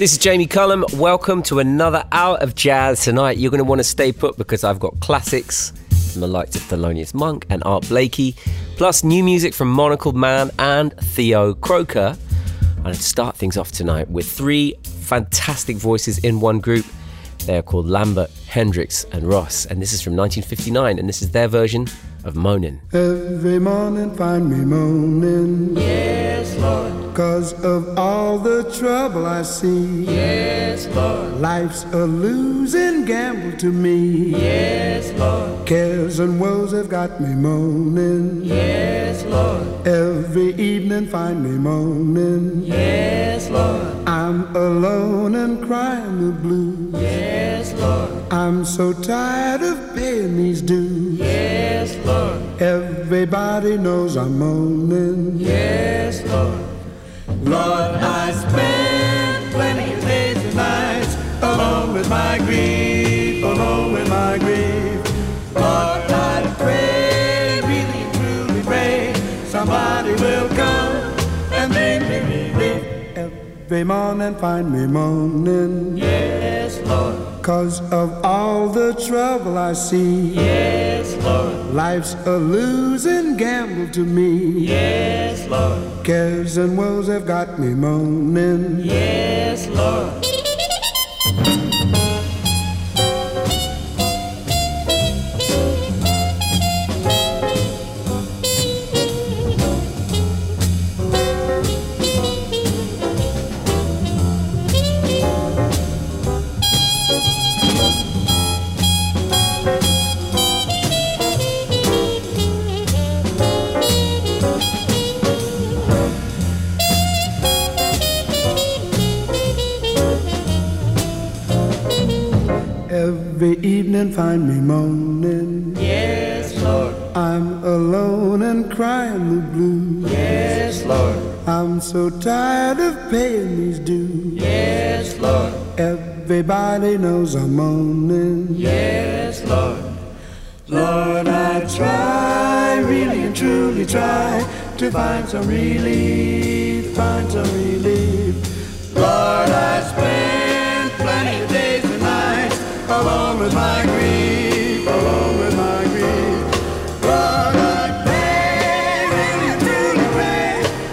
This is Jamie Cullum. Welcome to another hour of jazz tonight. You're going to want to stay put because I've got classics from the likes of Thelonious Monk and Art Blakey, plus new music from Monocled Man and Theo Croker. I'm going to start things off tonight with three fantastic voices in one group. They are called Lambert, Hendricks, and Ross, and this is from 1959, and this is their version of Moanin'. Every morning find me moaning. Yes, Lord. Cause of all the trouble I see. Yes, Lord. Life's a losing gamble to me. Yes, Lord. Cares and woes have got me moaning. Yes, Lord. Every evening find me moaning. Yes, Lord. I'm alone and crying the blues. Yes, Lord. I'm so tired of paying these dues. Yes, Lord. Everybody knows I'm moaning. Yes, Lord. Lord, I spend plenty of days and nights alone with my grief, alone with my grief. Lord, I pray, really truly pray, somebody will come and make me relief. Every morning find me moaning. Yes, Lord. Cause of all the trouble I see. Yes, Lord. Life's a losing gamble to me. Yes, Lord. Cares and woes have got me moaning. Yes, Lord. Evening find me moaning. Yes, Lord. I'm alone and crying the blues. Yes, Lord. I'm so tired of paying these dues. Yes, Lord. Everybody knows I'm moaning. Yes, Lord. Lord, I try, really and truly try to find some relief, find some relief. Lord, I spend with my grief, with my grief. I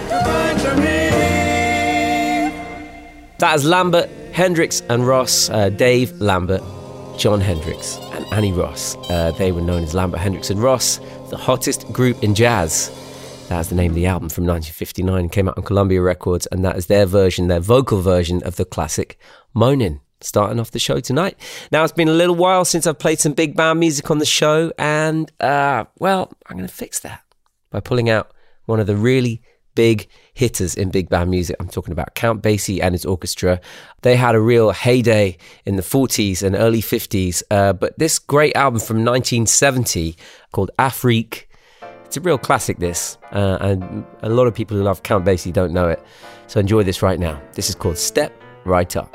to find some relief. That is Lambert, Hendricks, and Ross. Uh, Dave Lambert, John Hendricks, and Annie Ross. Uh, they were known as Lambert, Hendricks, and Ross, the hottest group in jazz. That's the name of the album from 1959. Came out on Columbia Records, and that is their version, their vocal version of the classic Moanin'. Starting off the show tonight. Now, it's been a little while since I've played some big band music on the show, and, uh, well, I'm going to fix that by pulling out one of the really big hitters in big band music. I'm talking about Count Basie and his orchestra. They had a real heyday in the 40s and early 50s, uh, but this great album from 1970 called Afrique, it's a real classic, this, uh, and a lot of people who love Count Basie don't know it. So enjoy this right now. This is called Step Right Up.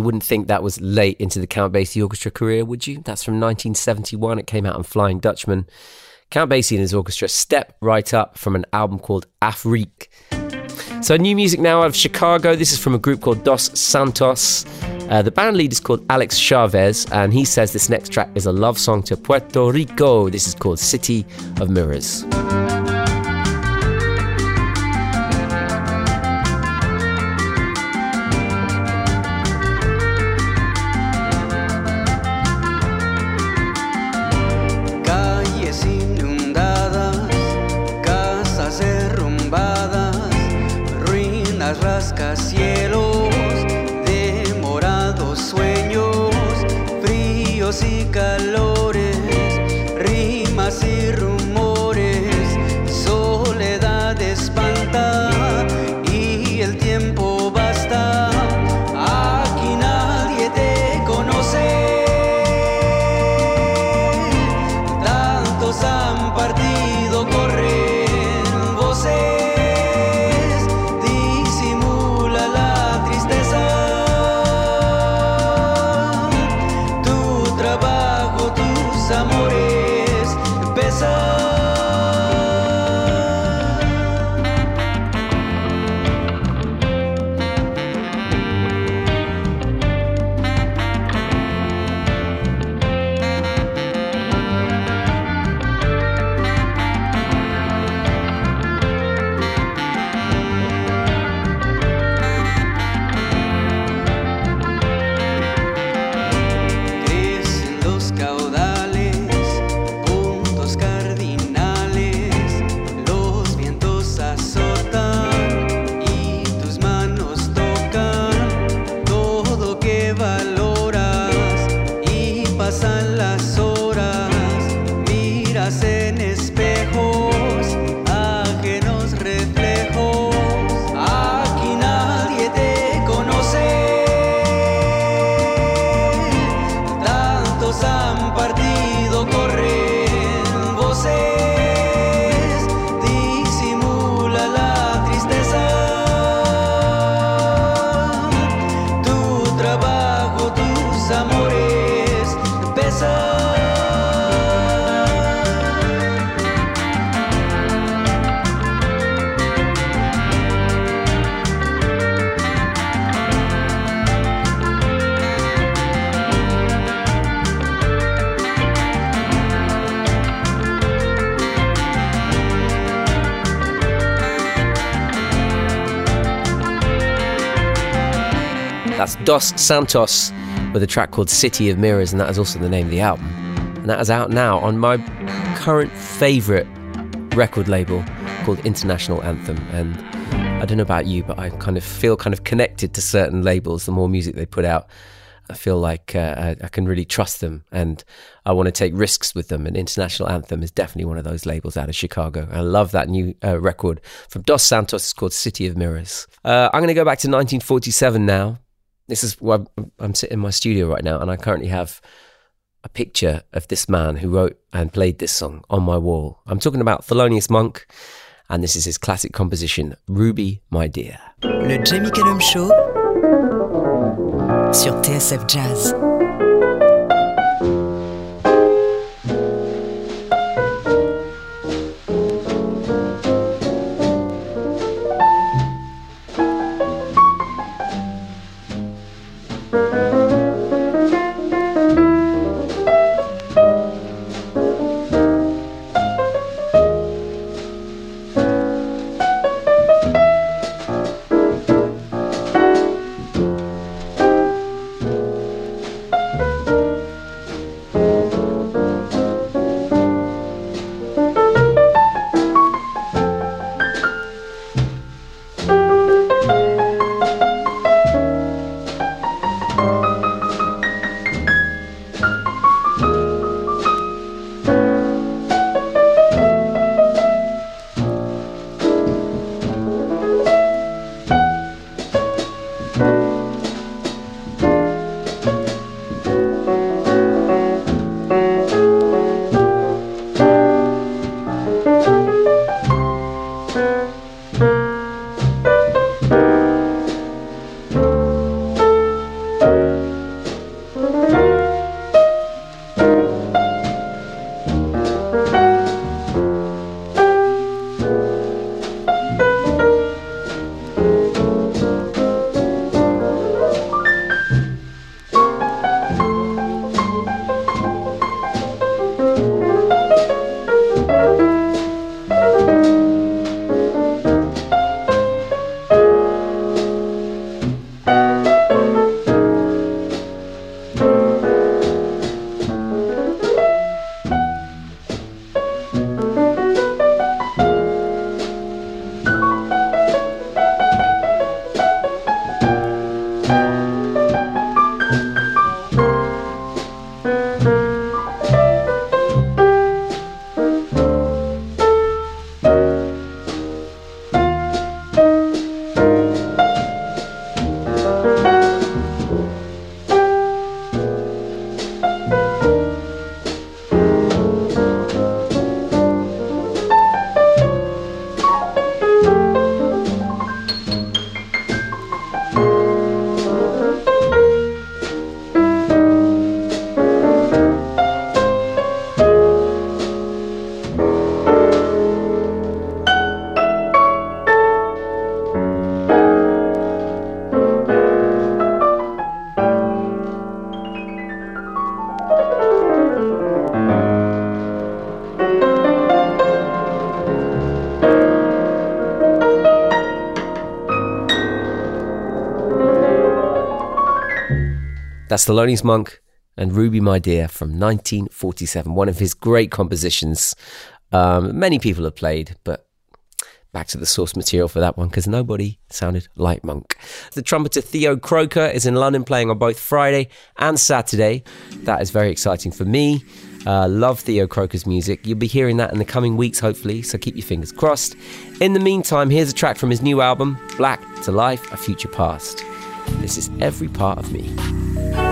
You wouldn't think that was late into the Count Basie Orchestra career, would you? That's from 1971. It came out on Flying Dutchman. Count Basie and his orchestra step right up from an album called Afrique. So, new music now out of Chicago. This is from a group called Dos Santos. Uh, the band lead is called Alex Chavez, and he says this next track is a love song to Puerto Rico. This is called City of Mirrors. musical Dos Santos with a track called City of Mirrors, and that is also the name of the album. And that is out now on my current favourite record label called International Anthem. And I don't know about you, but I kind of feel kind of connected to certain labels. The more music they put out, I feel like uh, I, can really trust them and I want to take risks with them. And International Anthem is definitely one of those labels out of Chicago. I love that new uh, record from Dos Santos. It's called City of Mirrors. Uh, I'm going to go back to 1947 now. This is why I'm sitting in my studio right now, and I currently have a picture of this man who wrote and played this song on my wall. I'm talking about Thelonious Monk, and this is his classic composition, Ruby, My Dear. Le Jamie Cullum Show sur TSF Jazz. That's Thelonious Monk and Ruby My Dear from 1947, one of his great compositions. Um, many people have played, but back to the source material for that one because nobody sounded like Monk. The trumpeter Theo Croker is in London playing on both Friday and Saturday. That is very exciting for me. Uh, love Theo Croker's music. You'll be hearing that in the coming weeks, hopefully, so keep your fingers crossed. In the meantime, here's a track from his new album, Black to Life, A Future Past. This is Every Part of Me.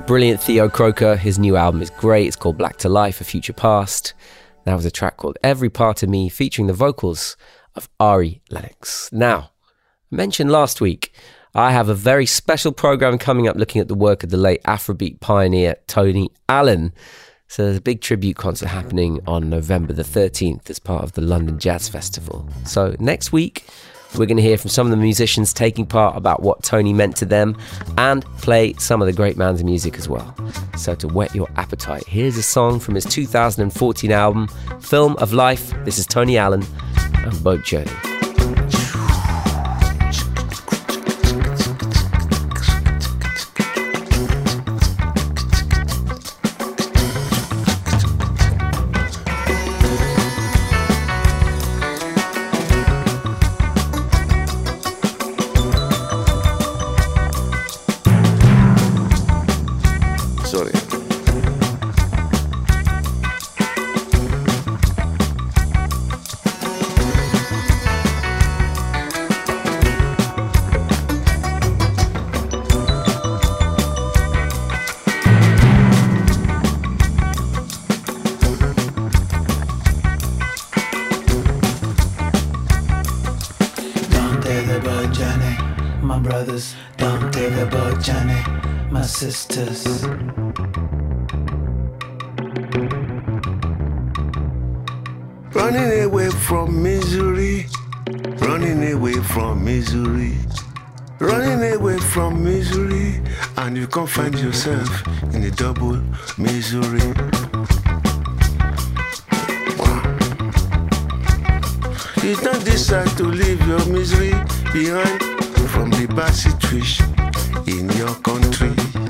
Brilliant Theo Croker. His new album is great. It's called Black to Life, A Future Past. That was a track called Every Part of Me, featuring the vocals of Ari Lennox. Now, I mentioned last week, I have a very special program coming up looking at the work of the late Afrobeat pioneer Tony Allen. So there's a big tribute concert happening on November the 13th as part of the London Jazz Festival. So next week, we're going to hear from some of the musicians taking part about what Tony meant to them and play some of the great man's music as well. So, to whet your appetite, here's a song from his 2014 album, Film of Life. This is Tony Allen and Boat Journey. Running away from misery, running away from misery. running away from misery, and you can't find yourself in a double misery. You don't decide to leave your misery behind from the bad situation in your country.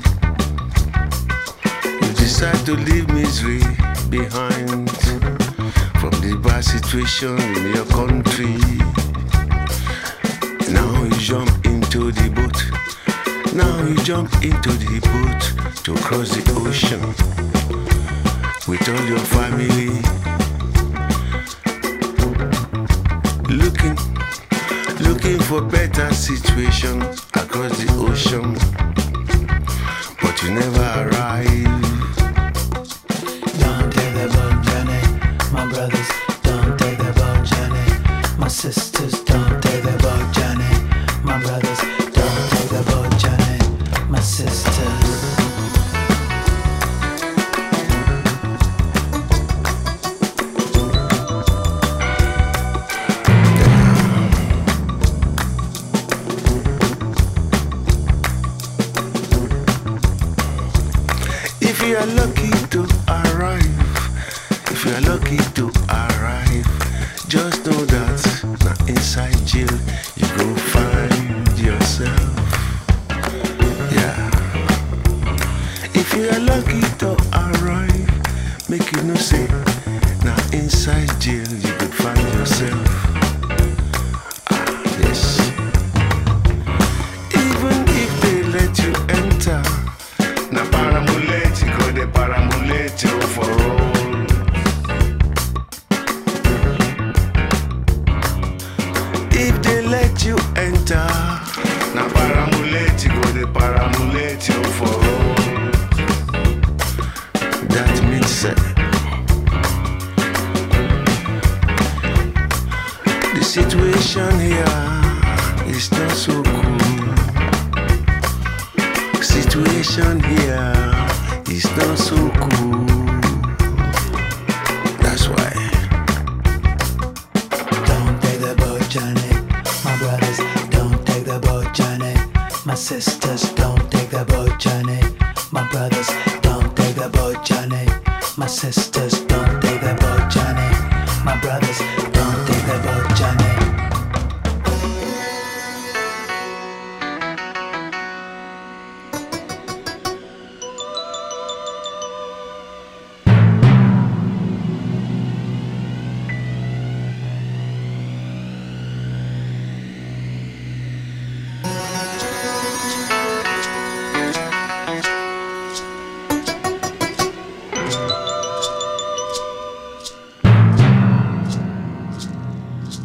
Decide to leave misery behind from the bad situation in your country. Now you jump into the boat. Now you jump into the boat to cross the ocean with all your family. Looking, looking for better situation across the ocean, but you never arrive.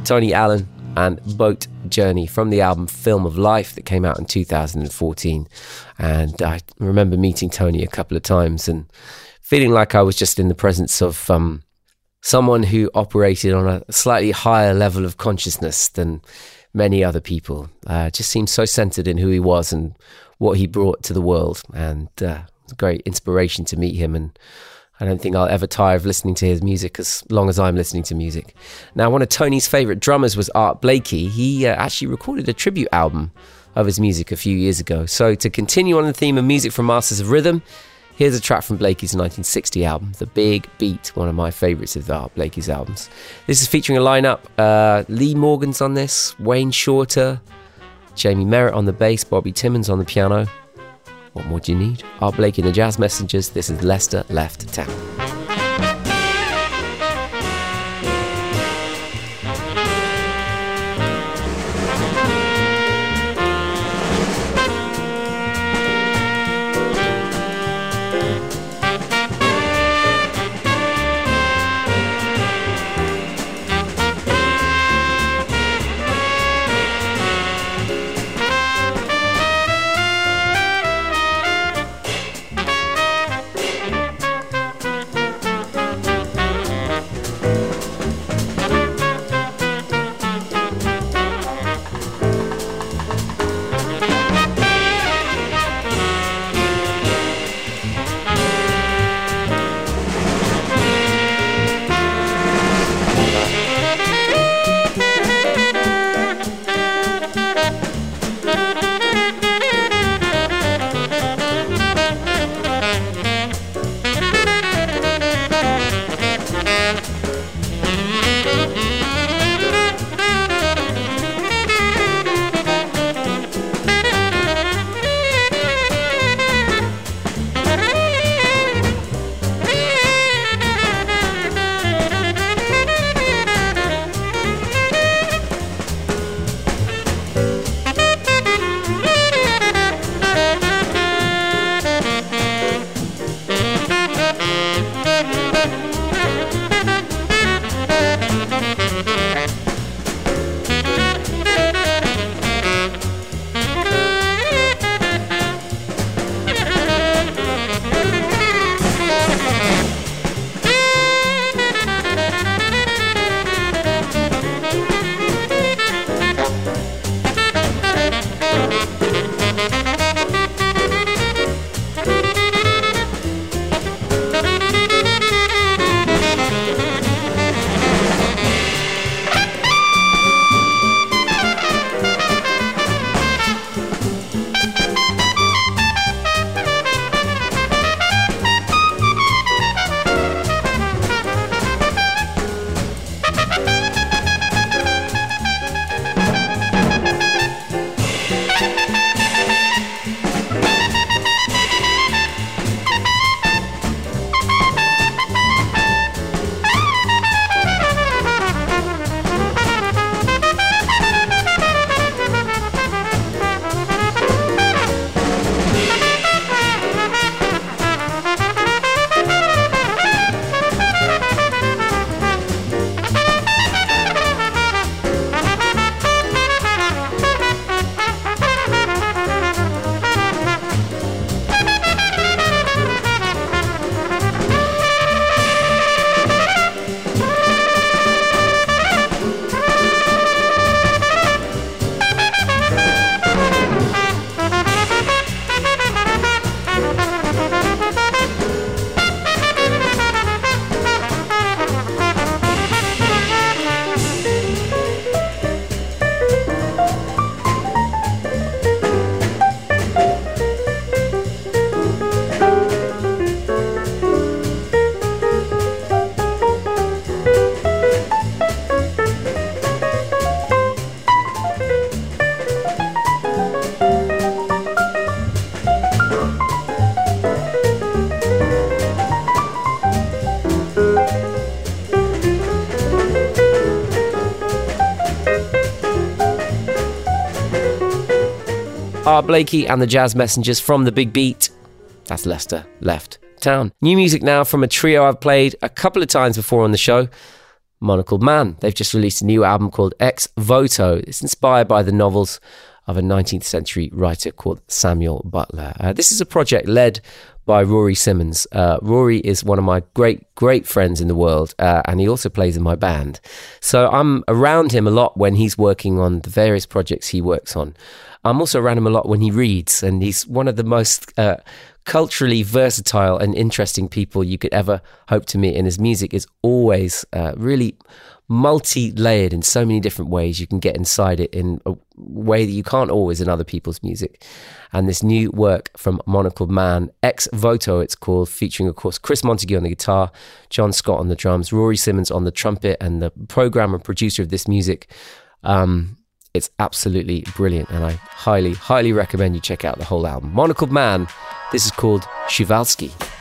Tony Allen and Boat Journey from the album Film of Life that came out in 2014. And I remember meeting Tony a couple of times and feeling like I was just in the presence of um, someone who operated on a slightly higher level of consciousness than many other people. Uh, just seemed so centered in who he was and what he brought to the world. And uh, it was a great inspiration to meet him. And I don't think I'll ever tire of listening to his music as long as I'm listening to music. Now, one of Tony's favorite drummers was Art Blakey. He uh, actually recorded a tribute album of his music a few years ago. So, to continue on the theme of music from Masters of Rhythm, here's a track from Blakey's 1960 album, The Big Beat, one of my favorites of Art Blakey's albums. This is featuring a lineup uh, Lee Morgan's on this, Wayne Shorter, Jamie Merritt on the bass, Bobby Timmons on the piano. What more do you need? Art Blakey and the Jazz Messengers. This is Lester Left Town. Art Blakey and the Jazz Messengers from the Big Beat. That's Lester, left town. New music now from a trio I've played a couple of times before on the show. Monocled Man. They've just released a new album called Ex Voto. It's inspired by the novels of a 19th century writer called Samuel Butler. Uh, this is a project led by Rory Simmons. Uh, Rory is one of my great, great friends in the world, uh, and he also plays in my band. So I'm around him a lot when he's working on the various projects he works on. I'm also around him a lot when he reads, and he's one of the most uh, culturally versatile and interesting people you could ever hope to meet. And his music is always uh, really multi layered in so many different ways. You can get inside it in a way that you can't always in other people's music. And this new work from Monocled Man, Ex Voto, it's called, featuring, of course, Chris Montague on the guitar, John Scott on the drums, Rory Simmons on the trumpet, and the programmer and producer of this music. Um, it's absolutely brilliant, and I highly, highly recommend you check out the whole album. Monocled Man, this is called Przhevalsky.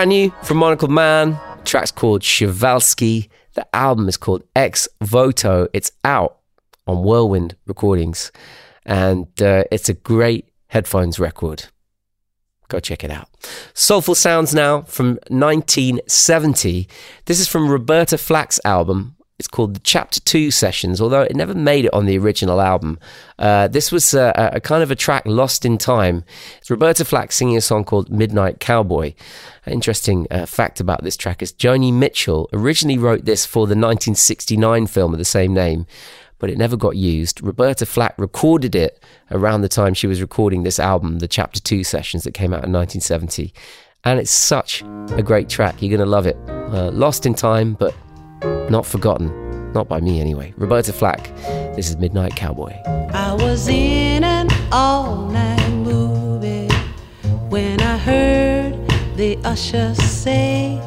Brand new from Monocled Man. The track's called Przhevalsky. The album is called Ex Voto. It's out on Whirlwind Recordings, and uh, it's a great headphones record. Go check it out. Soulful Sounds now from 1970. This is from Roberta Flack's album. It's called the Chapter 2 Sessions, although it never made it on the original album. Uh, this was a, a, kind of a track lost in time. It's Roberta Flack singing a song called Midnight Cowboy. An interesting uh, fact about this track is Joni Mitchell originally wrote this for the 1969 film of the same name, but it never got used. Roberta Flack recorded it around the time she was recording this album, the Chapter 2 Sessions that came out in 1970. And it's such a great track. You're going to love it. Uh, lost in time, but not forgotten. Not by me, anyway. Roberta Flack, this is Midnight Cowboy. I was in an all night movie when I heard the usher say,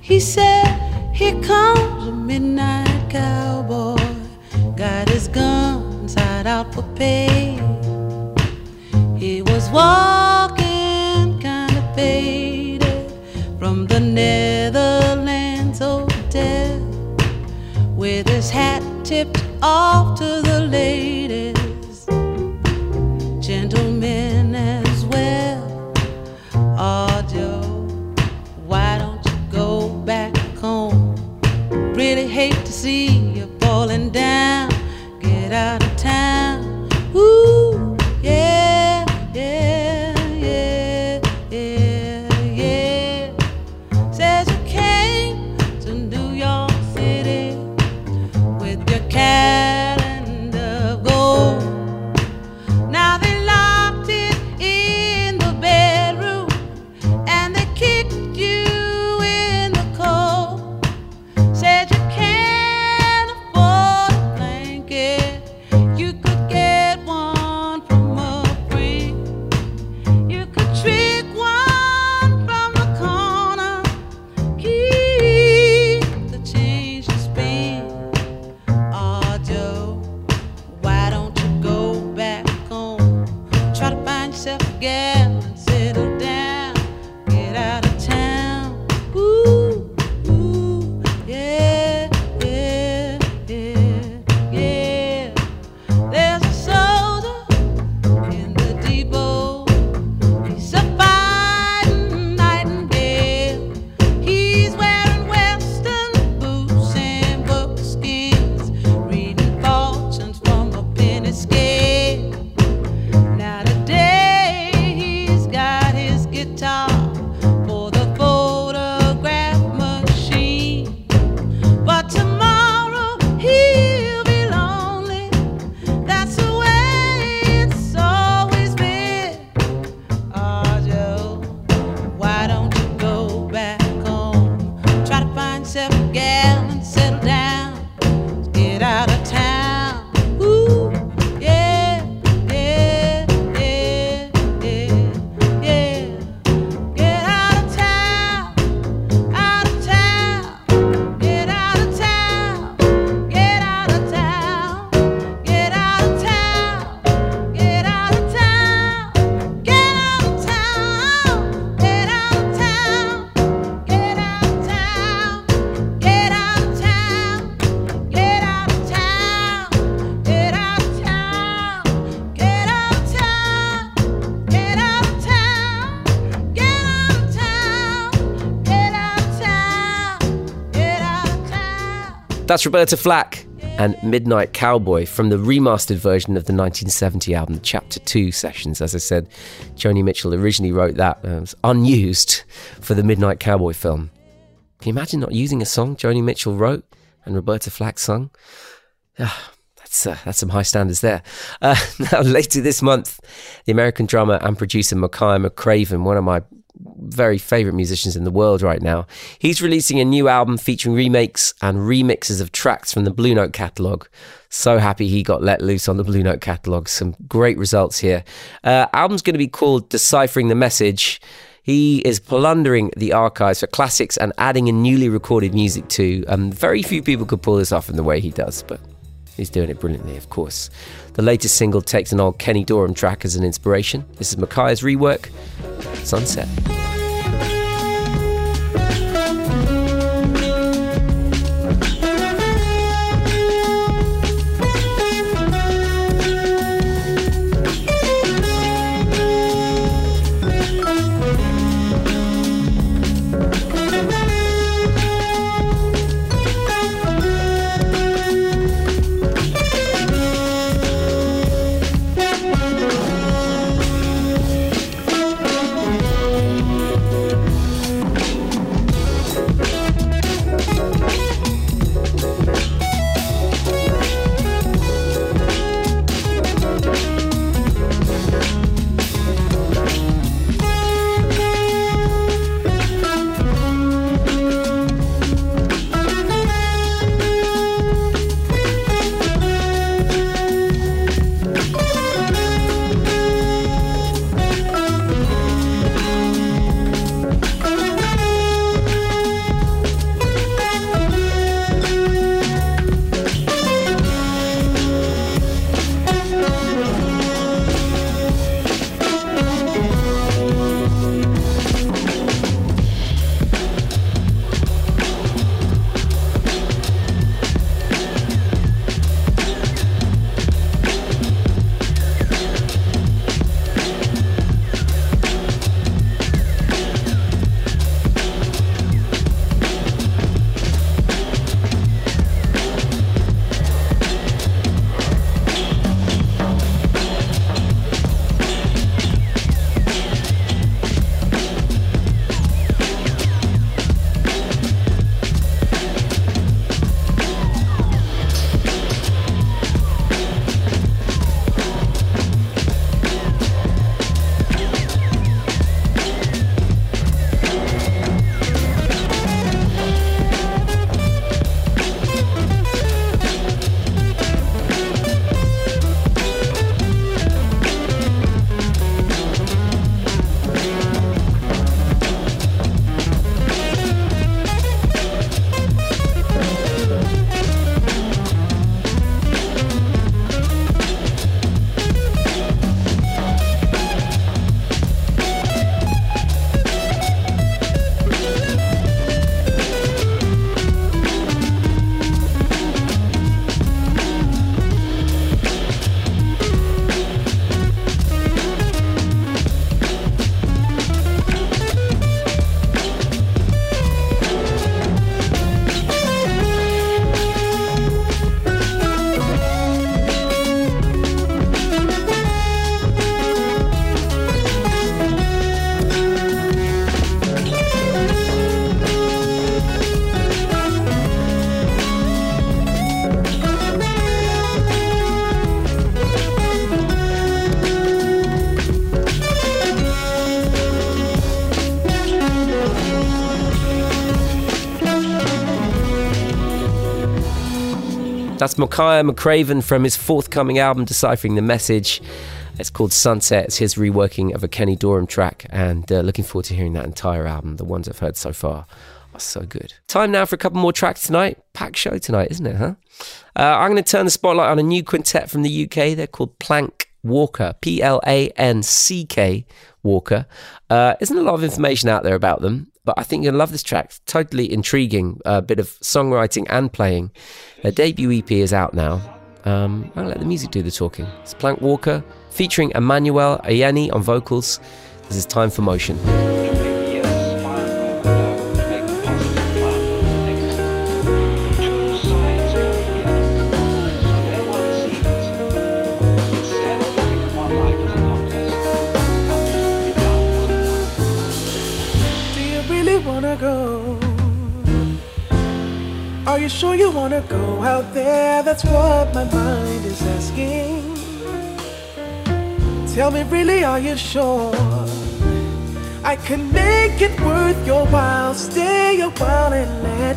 He said, Here comes a midnight cowboy. Got his guns out, out for pay. He was walking kind of faded from the Netherlands his hat tipped off to the ladies, That's Roberta Flack and Midnight Cowboy from the remastered version of the 1970 album, Chapter 2 Sessions. As I said, Joni Mitchell originally wrote that, uh, it was unused for the Midnight Cowboy film. Can you imagine not using a song Joni Mitchell wrote and Roberta Flack sung? Ah, that's, uh, that's some high standards there. Uh, now, later this month, the American drummer and producer Makaya McCraven, one of my very favorite musicians in the world right now, he's releasing a new album featuring remakes and remixes of tracks from the Blue Note catalogue. So happy he got let loose on the Blue Note catalogue. Some great results here. Uh, album's going to be called Deciphering the Message. He is plundering the archives for classics and adding in newly recorded music too. Um, very few people could pull this off in the way he does, but he's doing it brilliantly, of course. The latest single takes an old Kenny Dorham track as an inspiration. This is Makaya's rework, Sunset. That's Makaya McCraven from his forthcoming album, Deciphering the Message. It's called Sunset. It's his reworking of a Kenny Dorham track, and uh, looking forward to hearing that entire album. The ones I've heard so far are so good. Time now for a couple more tracks tonight. Packed show tonight, isn't it, huh? Uh, I'm going to turn the spotlight on a new quintet from the UK. They're called Planck Walker, P L A N C K Walker. Uh, isn't a lot of information out there about them, but I think you'll love this track. Totally intriguing, a bit of songwriting and playing. Their debut EP is out now. Um, I'll let the music do the talking. It's Planck Walker featuring Emmanuel Eyeni on vocals. This is Time for Motion. Wanna go out there? That's what my mind is asking. Tell me, really, are you sure? I can make it worth your while. Stay a while and let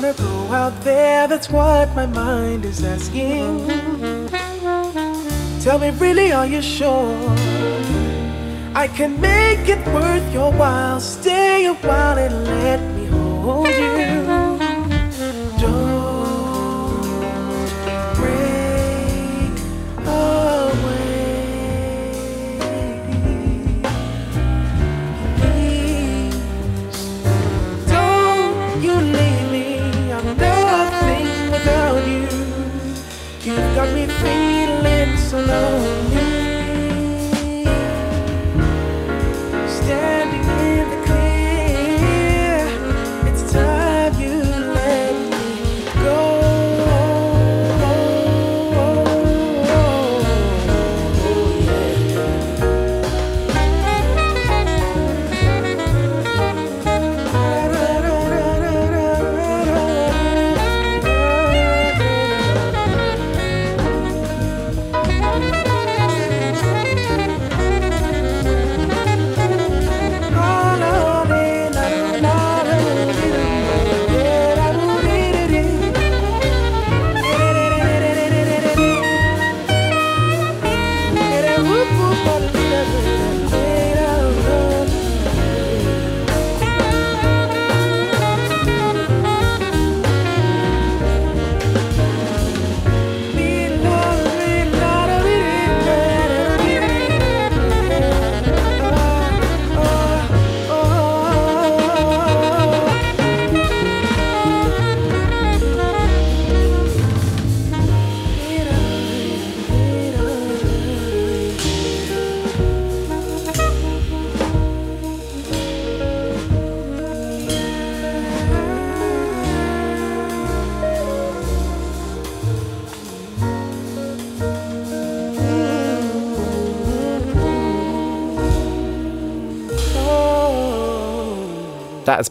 wanna go out there? That's what my mind is asking. Tell me, really, are you sure? I can make it worth your while. Stay a while and let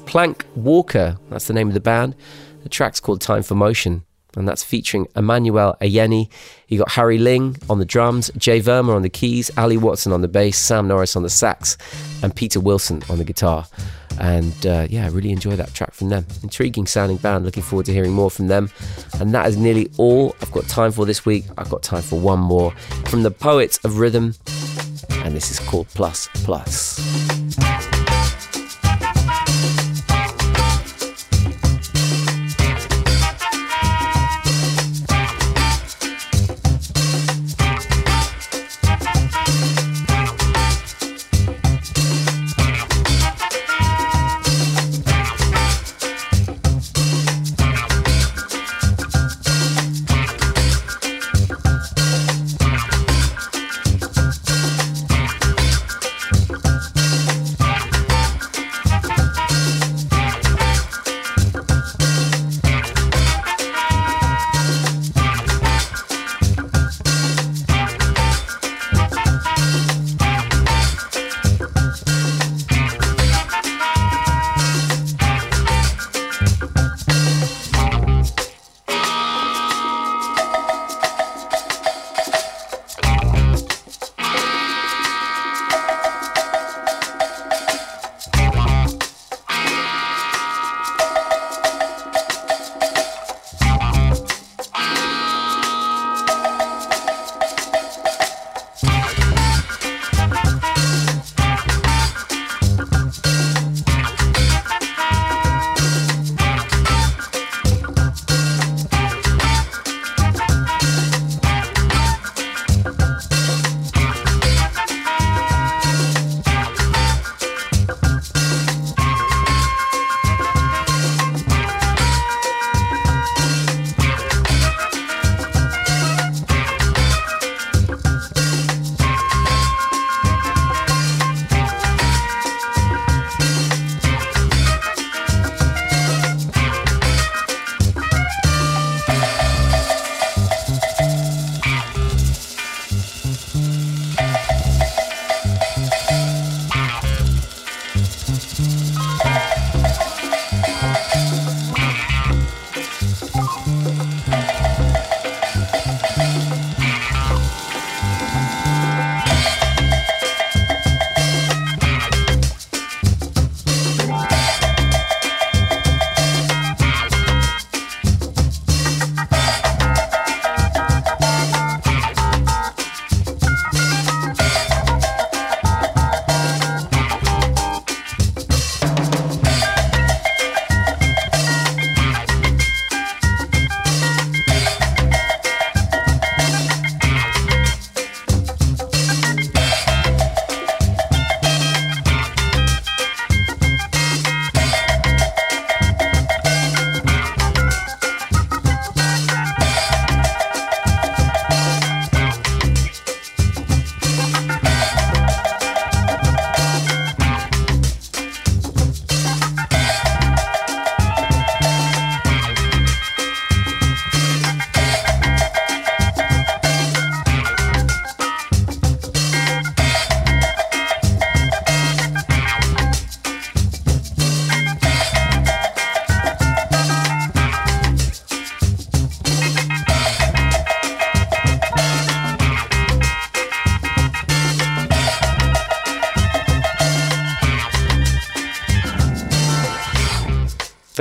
Planck Walker. That's the name of the band. The track's called Time for Motion, and that's featuring Emmanuel Eyeni. You got Harry Ling on the drums, Jay Verma on the keys, Ali Watson on the bass, Sam Norris on the sax, and Peter Wilson on the guitar. And uh, yeah, I really enjoy that track from them. Intriguing sounding band. Looking forward to hearing more from them. And that is nearly all I've got time for this week. I've got time for one more from the Poets of Rhythm. And this is called Plus Plus.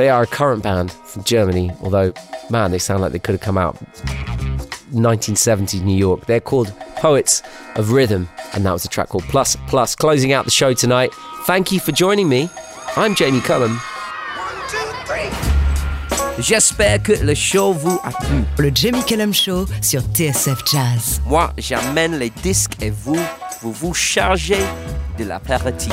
They are a current band from Germany, although, man, they sound like they could have come out 1970 New York. They're called Poets of Rhythm, and that was a track called Plus Plus. Closing out the show tonight. Thank you for joining me. I'm Jamie Cullum. J'espère que le show vous a plu. Le Jamie Cullum Show sur TSF Jazz. Moi, j'amène les disques et vous, vous vous chargez de l'apéritif.